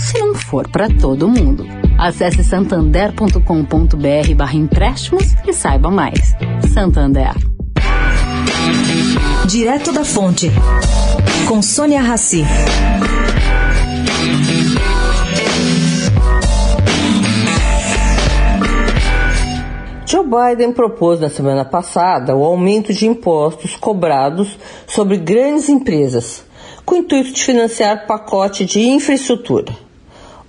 se não for para todo mundo. Acesse santander.com.br barra empréstimos e saiba mais. Santander. Direto da Fonte, com Sônia Rassi. Joe Biden propôs na semana passada o aumento de impostos cobrados sobre grandes empresas, com o intuito de financiar pacote de infraestrutura.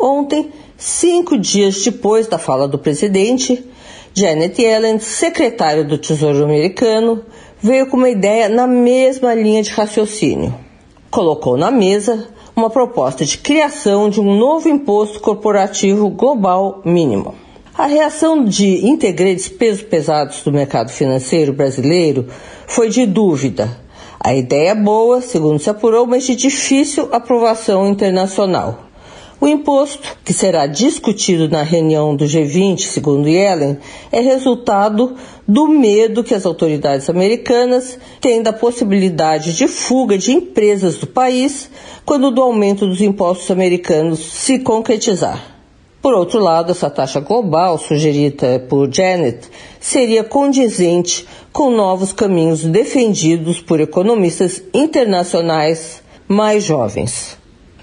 Ontem, cinco dias depois da fala do presidente, Janet Yellen, secretária do Tesouro americano, veio com uma ideia na mesma linha de raciocínio. Colocou na mesa uma proposta de criação de um novo imposto corporativo global mínimo. A reação de integrantes pesos pesados do mercado financeiro brasileiro foi de dúvida. A ideia é boa, segundo se apurou, mas de difícil aprovação internacional. O imposto, que será discutido na reunião do G20, segundo Yellen, é resultado do medo que as autoridades americanas têm da possibilidade de fuga de empresas do país quando do aumento dos impostos americanos se concretizar. Por outro lado, essa taxa global sugerida por Janet seria condizente com novos caminhos defendidos por economistas internacionais mais jovens.